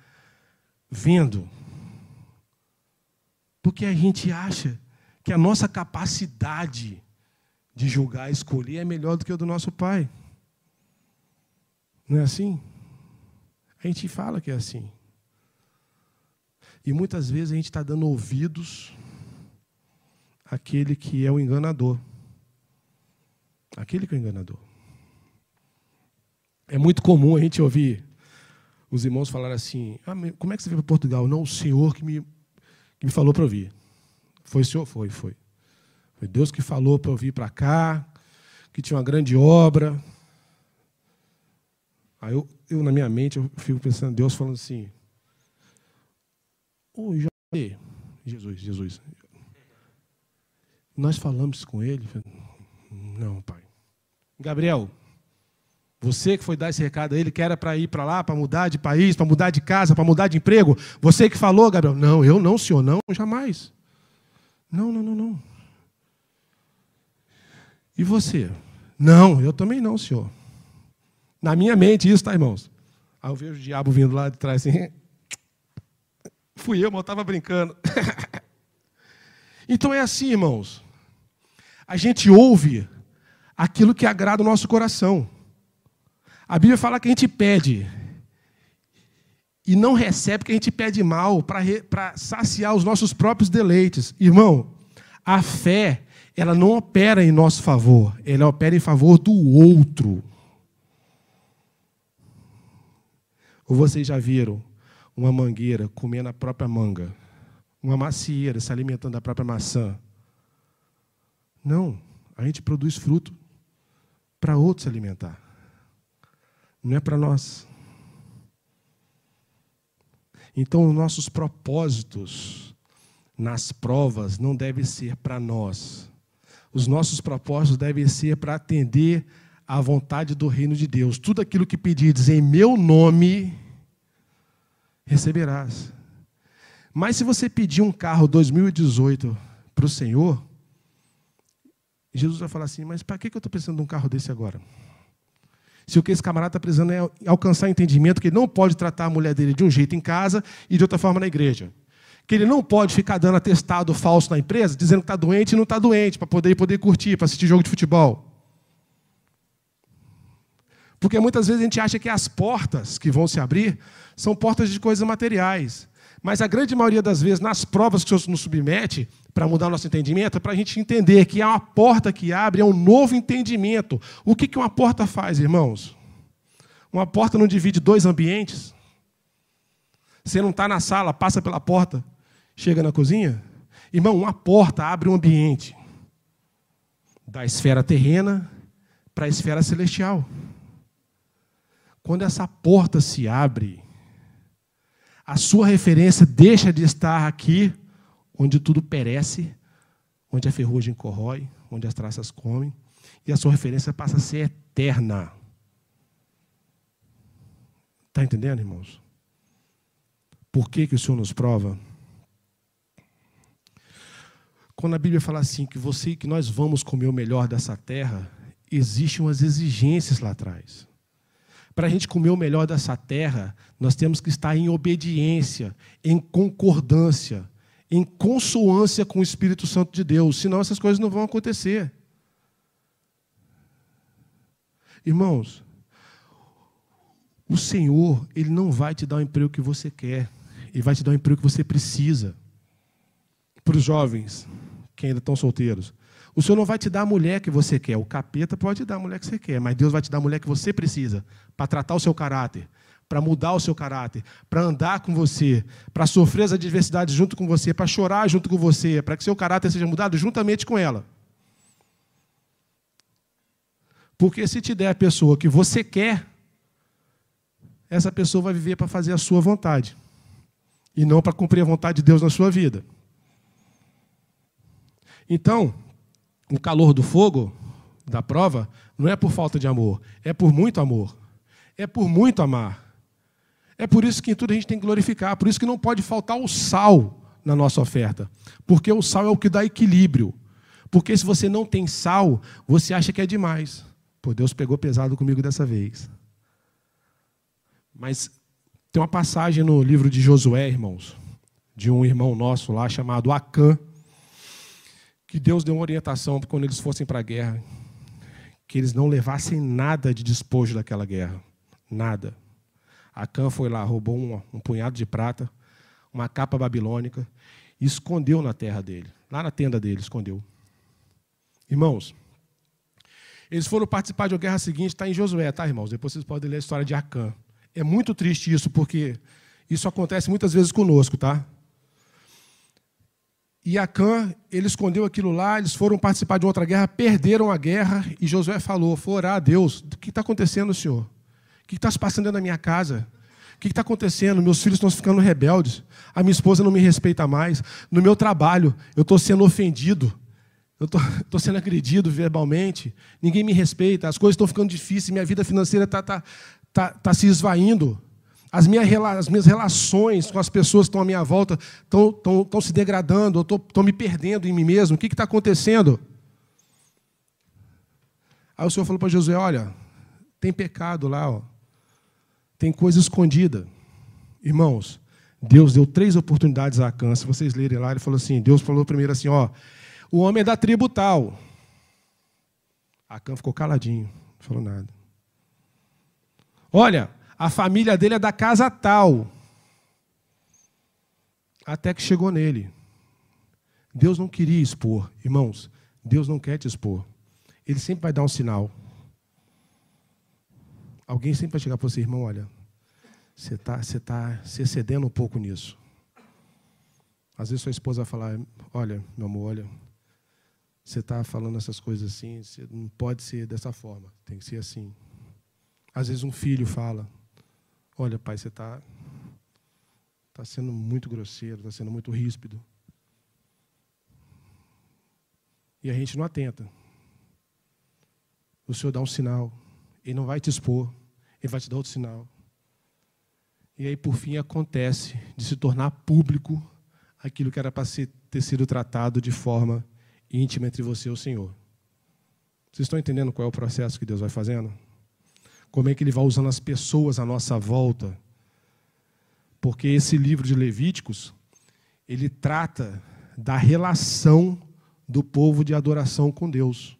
vendo. Porque a gente acha que a nossa capacidade de julgar, escolher, é melhor do que o do nosso pai. Não é assim? A gente fala que é assim. E muitas vezes a gente está dando ouvidos àquele que é o enganador. Aquele que é o enganador. É muito comum a gente ouvir os irmãos falar assim: ah, como é que você veio para Portugal? Não, o Senhor que me que me falou para eu vir. Foi o senhor? Foi, foi. Foi Deus que falou para eu vir para cá, que tinha uma grande obra. Aí eu, eu, na minha mente, eu fico pensando, Deus falando assim, ô oh, Jesus, Jesus, nós falamos com ele? Não, pai. Gabriel, você que foi dar esse recado a ele, que era para ir para lá, para mudar de país, para mudar de casa, para mudar de emprego. Você que falou, Gabriel. Não, eu não, senhor, não, jamais. Não, não, não, não. E você? Não, eu também não, senhor. Na minha mente, isso, tá, irmãos? Aí eu vejo o diabo vindo lá de trás assim. Fui eu, mas eu estava brincando. então é assim, irmãos. A gente ouve aquilo que agrada o nosso coração. A Bíblia fala que a gente pede e não recebe porque a gente pede mal para saciar os nossos próprios deleites. Irmão, a fé, ela não opera em nosso favor, ela opera em favor do outro. Ou vocês já viram uma mangueira comendo a própria manga? Uma macieira se alimentando da própria maçã? Não, a gente produz fruto para outros se alimentar não é para nós. Então, os nossos propósitos nas provas não devem ser para nós. Os nossos propósitos devem ser para atender à vontade do reino de Deus. Tudo aquilo que pedires em meu nome, receberás. Mas se você pedir um carro 2018 para o Senhor, Jesus vai falar assim: Mas para que eu estou precisando de um carro desse agora? Se o que esse camarada está precisando é alcançar entendimento que ele não pode tratar a mulher dele de um jeito em casa e de outra forma na igreja. Que ele não pode ficar dando atestado falso na empresa, dizendo que está doente e não está doente, para poder, poder curtir, para assistir jogo de futebol. Porque muitas vezes a gente acha que as portas que vão se abrir são portas de coisas materiais. Mas a grande maioria das vezes, nas provas que o Senhor nos submete, para mudar o nosso entendimento, é para a gente entender que há uma porta que abre, é um novo entendimento. O que, que uma porta faz, irmãos? Uma porta não divide dois ambientes? Você não está na sala, passa pela porta, chega na cozinha? Irmão, uma porta abre um ambiente da esfera terrena para a esfera celestial. Quando essa porta se abre, a sua referência deixa de estar aqui, onde tudo perece, onde a ferrugem corrói, onde as traças comem, e a sua referência passa a ser eterna. Está entendendo, irmãos? Por que, que o Senhor nos prova? Quando a Bíblia fala assim que você que nós vamos comer o melhor dessa terra, existem umas exigências lá atrás. Para a gente comer o melhor dessa terra, nós temos que estar em obediência, em concordância, em consoância com o Espírito Santo de Deus, senão essas coisas não vão acontecer. Irmãos, o Senhor, Ele não vai te dar o emprego que você quer, Ele vai te dar o emprego que você precisa. Para os jovens que ainda estão solteiros, o Senhor não vai te dar a mulher que você quer. O capeta pode dar a mulher que você quer, mas Deus vai te dar a mulher que você precisa para tratar o seu caráter, para mudar o seu caráter, para andar com você, para sofrer as adversidades junto com você, para chorar junto com você, para que seu caráter seja mudado juntamente com ela. Porque se te der a pessoa que você quer, essa pessoa vai viver para fazer a sua vontade e não para cumprir a vontade de Deus na sua vida. Então, o calor do fogo, da prova, não é por falta de amor, é por muito amor. É por muito amar. É por isso que em tudo a gente tem que glorificar, por isso que não pode faltar o sal na nossa oferta, porque o sal é o que dá equilíbrio. Porque se você não tem sal, você acha que é demais. Pô, Deus pegou pesado comigo dessa vez. Mas tem uma passagem no livro de Josué, irmãos, de um irmão nosso lá chamado Acã, que Deus deu uma orientação para quando eles fossem para a guerra, que eles não levassem nada de despojo daquela guerra. Nada. Acã foi lá, roubou um, um punhado de prata, uma capa babilônica, e escondeu na terra dele, lá na tenda dele, escondeu. Irmãos, eles foram participar de uma guerra seguinte, está em Josué, tá, irmãos? Depois vocês podem ler a história de Acã. É muito triste isso, porque isso acontece muitas vezes conosco, tá? E Acã, ele escondeu aquilo lá, eles foram participar de outra guerra, perderam a guerra, e Josué falou: orar a Deus, o que está acontecendo, Senhor? O que está se passando dentro da minha casa? O que está acontecendo? Meus filhos estão ficando rebeldes, a minha esposa não me respeita mais, no meu trabalho eu estou sendo ofendido, eu estou sendo agredido verbalmente, ninguém me respeita, as coisas estão ficando difíceis, minha vida financeira está tá, tá, tá se esvaindo. As minhas, as minhas relações com as pessoas que estão à minha volta estão, estão, estão se degradando, eu estou, estou me perdendo em mim mesmo. O que está acontecendo? Aí o Senhor falou para Josué: Olha, tem pecado lá, ó. tem coisa escondida. Irmãos, Deus deu três oportunidades a Acã. Se vocês lerem lá, ele falou assim: Deus falou primeiro assim: Ó, o homem é da tribo tal. Acã ficou caladinho, não falou nada. Olha, a família dele é da casa tal. Até que chegou nele. Deus não queria expor, irmãos. Deus não quer te expor. Ele sempre vai dar um sinal. Alguém sempre vai chegar para você, irmão, olha, você está você tá se excedendo um pouco nisso. Às vezes sua esposa vai falar, olha, meu amor, olha, você está falando essas coisas assim, não pode ser dessa forma, tem que ser assim. Às vezes um filho fala, Olha, pai, você está tá sendo muito grosseiro, está sendo muito ríspido. E a gente não atenta. O Senhor dá um sinal. Ele não vai te expor. Ele vai te dar outro sinal. E aí, por fim, acontece de se tornar público aquilo que era para ter sido tratado de forma íntima entre você e o Senhor. Vocês estão entendendo qual é o processo que Deus vai fazendo? Como é que ele vai usando as pessoas à nossa volta. Porque esse livro de Levíticos, ele trata da relação do povo de adoração com Deus.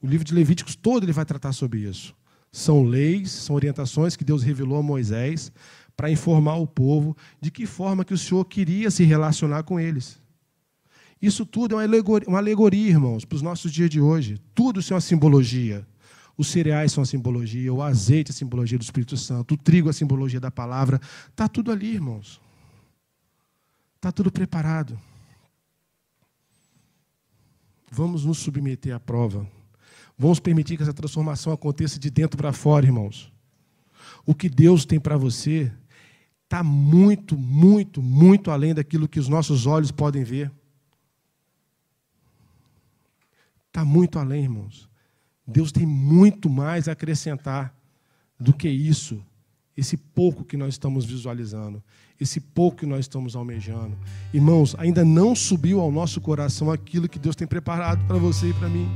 O livro de Levíticos todo ele vai tratar sobre isso. São leis, são orientações que Deus revelou a Moisés para informar o povo de que forma que o Senhor queria se relacionar com eles. Isso tudo é uma alegoria, uma alegoria irmãos, para os nossos dias de hoje. Tudo isso é uma simbologia. Os cereais são a simbologia, o azeite é a simbologia do Espírito Santo, o trigo é a simbologia da palavra. Está tudo ali, irmãos. Está tudo preparado. Vamos nos submeter à prova. Vamos permitir que essa transformação aconteça de dentro para fora, irmãos. O que Deus tem para você está muito, muito, muito além daquilo que os nossos olhos podem ver. Está muito além, irmãos. Deus tem muito mais a acrescentar do que isso, esse pouco que nós estamos visualizando, esse pouco que nós estamos almejando. Irmãos, ainda não subiu ao nosso coração aquilo que Deus tem preparado para você e para mim.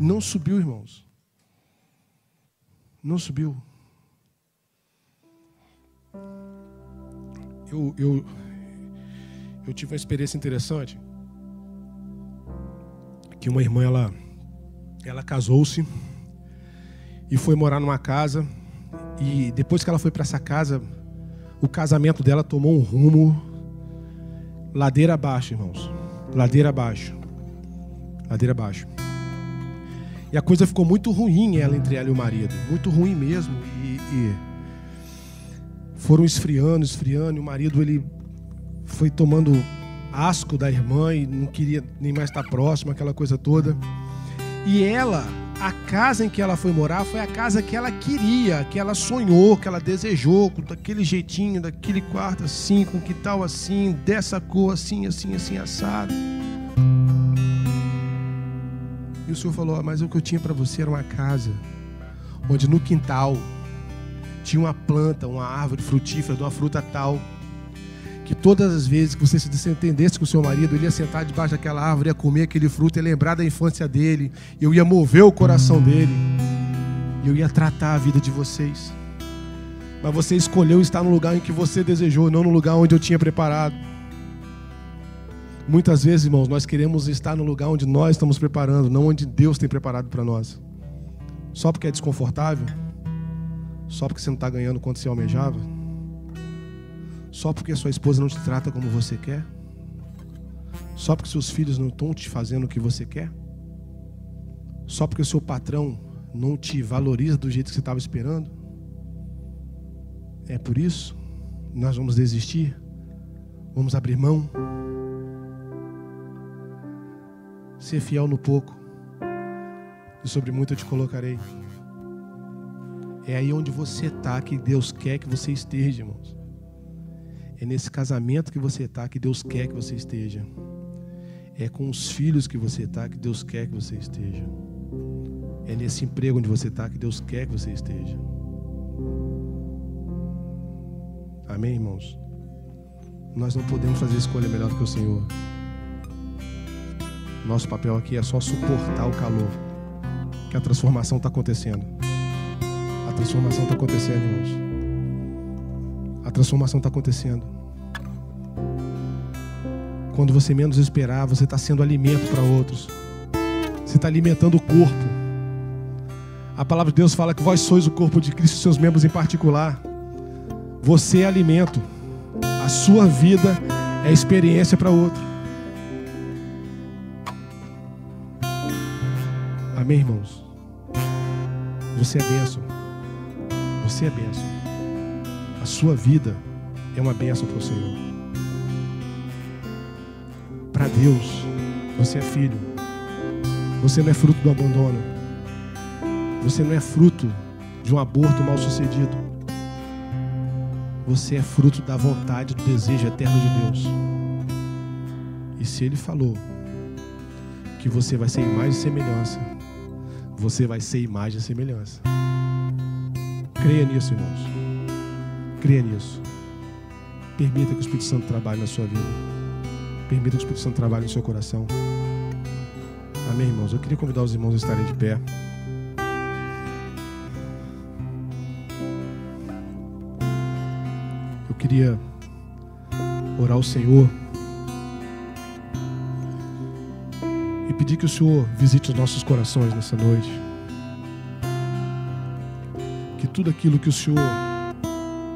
Não subiu, irmãos. Não subiu. Eu, eu, eu tive uma experiência interessante que uma irmã ela ela casou-se e foi morar numa casa e depois que ela foi para essa casa, o casamento dela tomou um rumo ladeira abaixo, irmãos. Ladeira abaixo. Ladeira abaixo. E a coisa ficou muito ruim ela entre ela e o marido, muito ruim mesmo. E, e foram esfriando, esfriando, e o marido ele foi tomando asco da irmã e não queria nem mais estar próximo, aquela coisa toda. E ela, a casa em que ela foi morar foi a casa que ela queria, que ela sonhou, que ela desejou, daquele jeitinho, daquele quarto assim, com que tal assim, dessa cor assim, assim, assim, assado. E o Senhor falou: ah, Mas o que eu tinha para você era uma casa, onde no quintal tinha uma planta, uma árvore frutífera de uma fruta tal que todas as vezes que você se desentendesse com o seu marido, ele ia sentar debaixo daquela árvore, ia comer aquele fruto, ia lembrar da infância dele, eu ia mover o coração dele, eu ia tratar a vida de vocês. Mas você escolheu estar no lugar em que você desejou, não no lugar onde eu tinha preparado. Muitas vezes, irmãos, nós queremos estar no lugar onde nós estamos preparando, não onde Deus tem preparado para nós. Só porque é desconfortável? Só porque você não está ganhando quanto você almejava? Só porque sua esposa não te trata como você quer? Só porque seus filhos não estão te fazendo o que você quer? Só porque o seu patrão não te valoriza do jeito que você estava esperando? É por isso nós vamos desistir? Vamos abrir mão? Ser fiel no pouco, e sobre muito eu te colocarei. É aí onde você está que Deus quer que você esteja, irmãos. É nesse casamento que você está que Deus quer que você esteja. É com os filhos que você está que Deus quer que você esteja. É nesse emprego onde você está que Deus quer que você esteja. Amém, irmãos? Nós não podemos fazer escolha melhor do que o Senhor. Nosso papel aqui é só suportar o calor. Que a transformação está acontecendo. A transformação está acontecendo, irmãos. A transformação está acontecendo. Quando você menos esperar, você está sendo alimento para outros. Você está alimentando o corpo. A palavra de Deus fala que vós sois o corpo de Cristo, seus membros em particular. Você é alimento. A sua vida é experiência para outro. Amém, irmãos? Você é bênção. Você é bênção. A sua vida é uma bênção para o Senhor. Deus, você é filho. Você não é fruto do abandono. Você não é fruto de um aborto mal sucedido. Você é fruto da vontade, do desejo eterno de Deus. E se Ele falou que você vai ser imagem e semelhança, você vai ser imagem e semelhança. Creia nisso, irmãos. Creia nisso. Permita que o Espírito Santo trabalhe na sua vida. Permita que o Espírito Santo trabalhe no seu coração. Amém, irmãos? Eu queria convidar os irmãos a estarem de pé. Eu queria orar ao Senhor e pedir que o Senhor visite os nossos corações nessa noite. Que tudo aquilo que o Senhor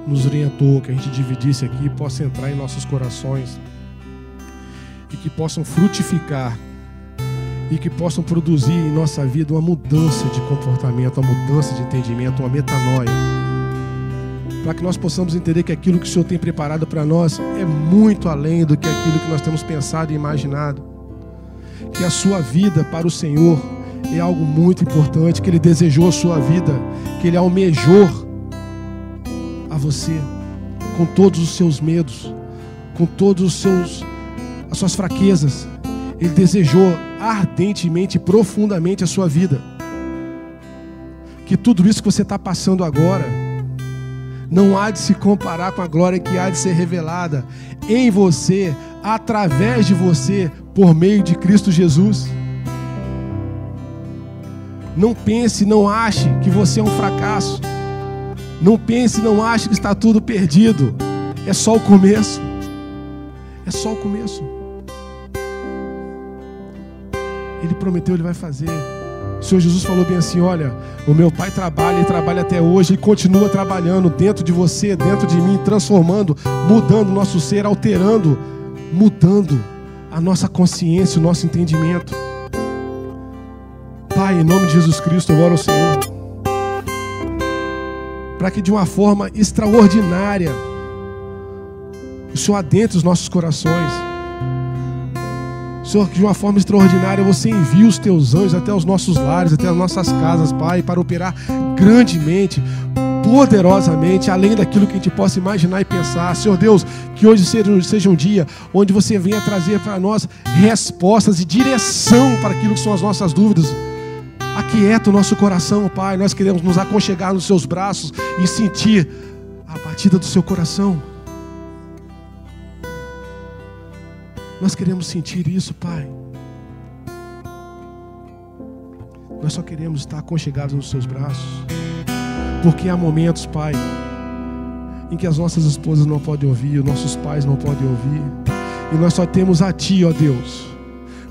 nos orientou, que a gente dividisse aqui, possa entrar em nossos corações e que possam frutificar e que possam produzir em nossa vida uma mudança de comportamento, uma mudança de entendimento, uma metanoia. Para que nós possamos entender que aquilo que o Senhor tem preparado para nós é muito além do que aquilo que nós temos pensado e imaginado. Que a sua vida para o Senhor é algo muito importante, que Ele desejou a sua vida, que Ele almejou a você, com todos os seus medos, com todos os seus as suas fraquezas. Ele desejou ardentemente, profundamente a sua vida. Que tudo isso que você está passando agora não há de se comparar com a glória que há de ser revelada em você, através de você, por meio de Cristo Jesus. Não pense, não ache que você é um fracasso. Não pense, não ache que está tudo perdido. É só o começo. É só o começo. Ele prometeu, ele vai fazer. O Senhor Jesus falou bem assim: Olha, o meu Pai trabalha e trabalha até hoje e continua trabalhando dentro de você, dentro de mim, transformando, mudando o nosso ser, alterando, mudando a nossa consciência, o nosso entendimento. Pai, em nome de Jesus Cristo, eu oro ao Senhor, para que de uma forma extraordinária o Senhor adentre os nossos corações Senhor, que de uma forma extraordinária você envia os teus anjos até os nossos lares, até as nossas casas, Pai, para operar grandemente, poderosamente, além daquilo que a gente possa imaginar e pensar. Senhor Deus, que hoje seja, seja um dia onde você venha trazer para nós respostas e direção para aquilo que são as nossas dúvidas. Aquieta o nosso coração, Pai. Nós queremos nos aconchegar nos seus braços e sentir a batida do seu coração. Nós queremos sentir isso, Pai. Nós só queremos estar aconchegados nos seus braços. Porque há momentos, Pai, em que as nossas esposas não podem ouvir, os nossos pais não podem ouvir. E nós só temos a Ti, ó Deus.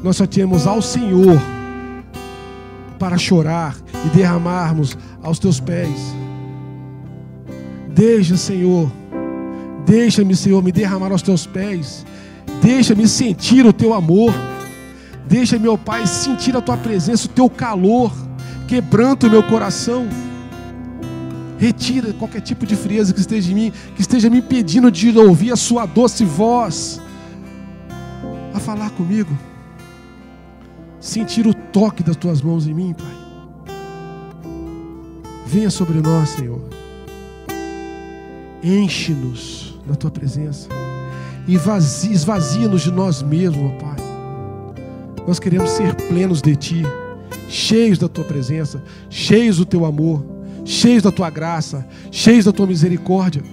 Nós só temos ao Senhor para chorar e derramarmos aos Teus pés. Deixa, Senhor, deixa-me, Senhor, me derramar aos Teus pés Deixa-me sentir o teu amor. Deixa, meu Pai, sentir a tua presença, o teu calor. Quebranta o meu coração. Retira qualquer tipo de frieza que esteja em mim, que esteja me impedindo de ouvir a sua doce voz. A falar comigo. Sentir o toque das tuas mãos em mim, Pai. Venha sobre nós, Senhor. Enche-nos da tua presença esvazia-nos de nós mesmos, ó Pai. Nós queremos ser plenos de Ti, cheios da Tua presença, cheios do Teu amor, cheios da Tua graça, cheios da Tua misericórdia.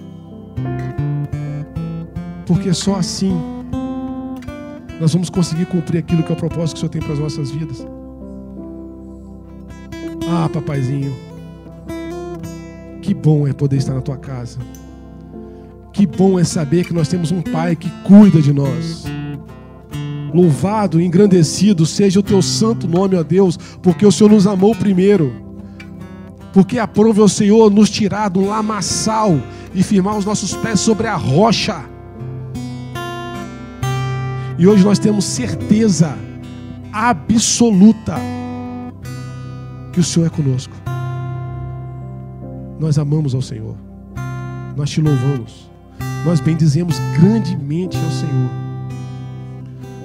Porque só assim nós vamos conseguir cumprir aquilo que é o propósito que o Senhor tem para as nossas vidas. Ah, papaizinho, que bom é poder estar na Tua casa. Que bom é saber que nós temos um Pai que cuida de nós. Louvado e engrandecido seja o teu santo nome, ó Deus, porque o Senhor nos amou primeiro. Porque aprove o Senhor nos tirar do lamaçal e firmar os nossos pés sobre a rocha. E hoje nós temos certeza absoluta que o Senhor é conosco. Nós amamos ao Senhor. Nós te louvamos nós bendizemos grandemente ao Senhor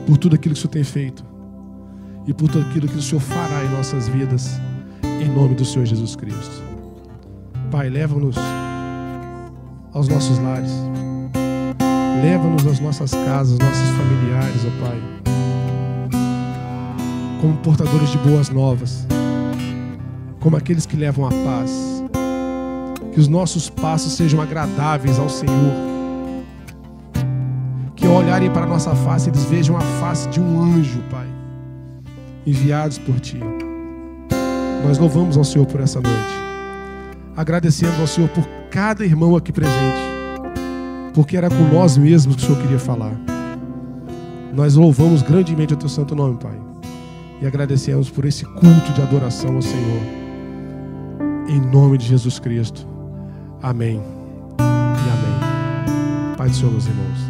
por tudo aquilo que o Senhor tem feito e por tudo aquilo que o Senhor fará em nossas vidas, em nome do Senhor Jesus Cristo. Pai, leva-nos aos nossos lares, leva-nos às nossas casas, nossos familiares, ó Pai, como portadores de boas novas, como aqueles que levam a paz. Que os nossos passos sejam agradáveis ao Senhor olharem para a nossa face, eles vejam a face de um anjo, Pai, enviados por Ti. Nós louvamos ao Senhor por essa noite. Agradecendo ao Senhor por cada irmão aqui presente, porque era com nós mesmos que o Senhor queria falar. Nós louvamos grandemente o Teu santo nome, Pai, e agradecemos por esse culto de adoração ao Senhor. Em nome de Jesus Cristo. Amém. E amém. Pai do Senhor, meus irmãos.